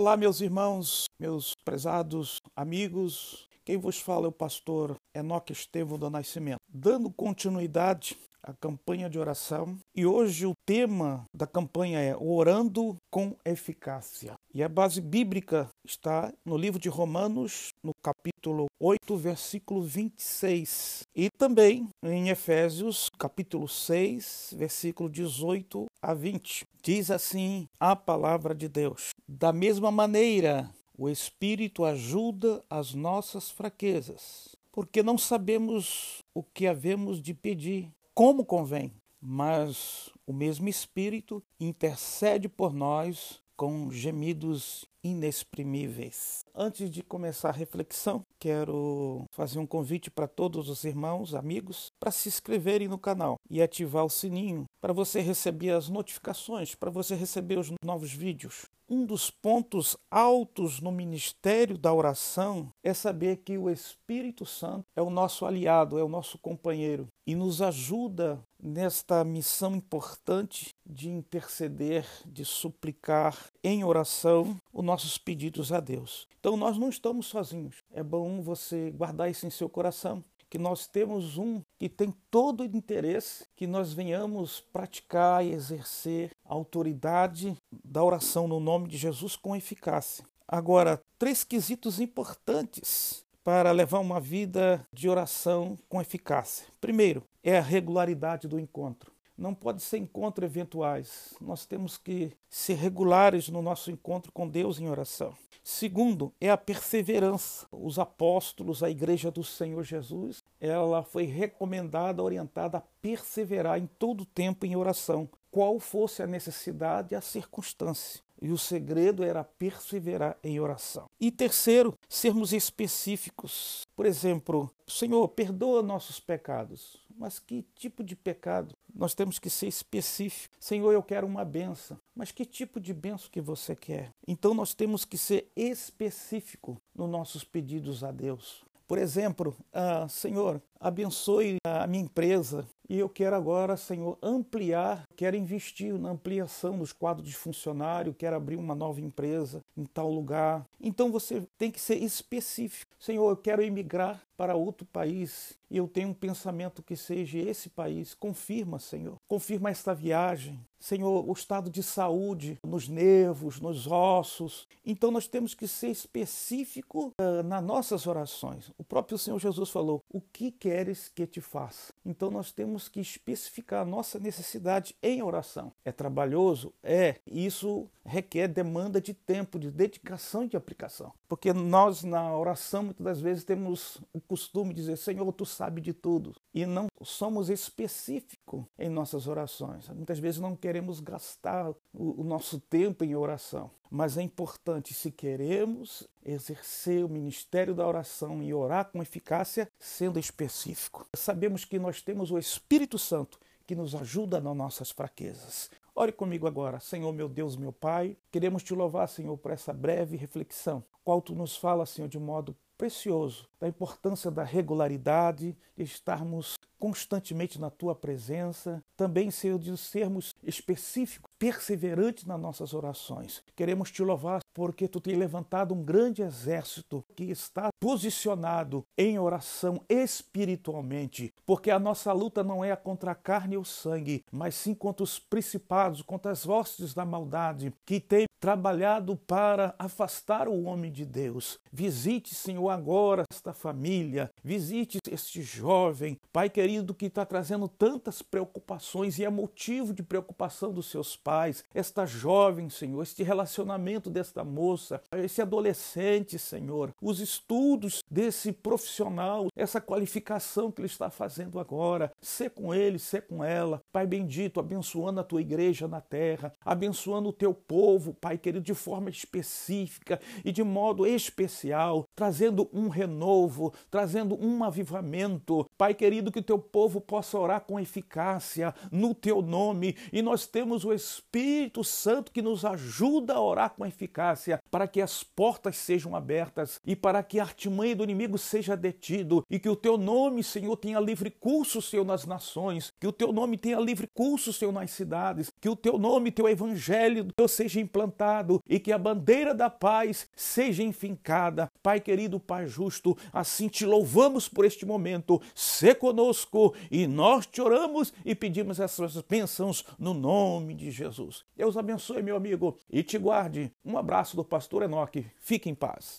Olá, meus irmãos, meus prezados amigos. Quem vos fala é o pastor Enoque Estevão do Nascimento. Dando continuidade à campanha de oração, e hoje o tema da campanha é Orando com Eficácia. E a base bíblica está no livro de Romanos, no capítulo 8, versículo 26, e também em Efésios, capítulo 6, versículo 18 a 20. Diz assim a palavra de Deus: Da mesma maneira, o Espírito ajuda as nossas fraquezas, porque não sabemos o que havemos de pedir, como convém, mas o mesmo Espírito intercede por nós com gemidos inexprimíveis. Antes de começar a reflexão, quero fazer um convite para todos os irmãos, amigos, para se inscreverem no canal e ativar o sininho para você receber as notificações, para você receber os novos vídeos. Um dos pontos altos no ministério da oração é saber que o Espírito Santo é o nosso aliado, é o nosso companheiro e nos ajuda nesta missão importante de interceder, de suplicar em oração os nossos pedidos a Deus. Então nós não estamos sozinhos. É bom você guardar isso em seu coração que nós temos um que tem todo o interesse que nós venhamos praticar e exercer a autoridade da oração no nome de Jesus com eficácia. Agora, três quesitos importantes para levar uma vida de oração com eficácia. Primeiro, é a regularidade do encontro. Não pode ser encontro eventuais. Nós temos que ser regulares no nosso encontro com Deus em oração. Segundo, é a perseverança. Os apóstolos, a igreja do Senhor Jesus, ela foi recomendada, orientada a perseverar em todo tempo em oração, qual fosse a necessidade e a circunstância. E o segredo era perseverar em oração. E terceiro, sermos específicos. Por exemplo, Senhor, perdoa nossos pecados. Mas que tipo de pecado? Nós temos que ser específicos. Senhor, eu quero uma benção. Mas que tipo de benção que você quer? Então nós temos que ser específico nos nossos pedidos a Deus. Por exemplo, ah, Senhor, abençoe a minha empresa, e eu quero agora, Senhor, ampliar, quero investir na ampliação dos quadros de funcionário, quero abrir uma nova empresa em tal lugar. Então você tem que ser específico. Senhor, eu quero emigrar para outro país e eu tenho um pensamento que seja esse país. Confirma, Senhor. Confirma esta viagem. Senhor, o estado de saúde nos nervos, nos ossos. Então nós temos que ser específico uh, nas nossas orações. O próprio Senhor Jesus falou: "O que queres que te faça?". Então nós temos que especificar a nossa necessidade em oração. É trabalhoso? É. Isso requer demanda de tempo, de dedicação e de aplicação. Porque nós, na oração, muitas das vezes temos o costume de dizer: Senhor, tu sabe de tudo. E não somos específicos em nossas orações. Muitas vezes não queremos gastar o nosso tempo em oração. Mas é importante, se queremos exercer o ministério da oração e orar com eficácia, sendo específico. Sabemos que nós temos o Espírito Santo que nos ajuda nas nossas fraquezas. Ore comigo agora, Senhor meu Deus, meu Pai. Queremos te louvar, Senhor, por essa breve reflexão, qual tu nos fala, Senhor, de modo precioso, da importância da regularidade, de estarmos constantemente na tua presença, também, Senhor, de sermos específicos, perseverantes nas nossas orações. Queremos te louvar porque tu tens levantado um grande exército que está posicionado em oração espiritualmente, porque a nossa luta não é contra a carne ou sangue, mas sim contra os principados, contra as vozes da maldade que têm trabalhado para afastar o homem de Deus. Visite, Senhor, agora esta família, visite este jovem, Pai querido, que está trazendo tantas preocupações e é motivo de preocupação dos seus pais, esta jovem, Senhor, este relacionamento desta moça, esse adolescente, Senhor, os estudos desse profissional, essa qualificação que ele está fazendo agora, ser com ele, ser com ela, Pai bendito, abençoando a tua igreja na terra, abençoando o teu povo, Pai querido, de forma específica e de modo especial, trazendo um renovo, trazendo um avivamento. Pai querido, que o teu povo possa orar com eficácia no teu nome. E nós temos o Espírito Santo que nos ajuda a orar com eficácia para que as portas sejam abertas e para que a artimanha do inimigo seja detido e que o teu nome, Senhor, tenha livre curso, Senhor, nas nações que o teu nome tenha livre curso, Senhor, nas cidades, que o teu nome, teu evangelho, Deus, seja implantado e que a bandeira da paz seja enfincada. Pai querido, Pai justo, assim te louvamos por este momento. Se conosco e nós te oramos e pedimos essas bênçãos no nome de Jesus. Deus abençoe, meu amigo, e te guarde. Um abraço do pastor Enoque. Fique em paz.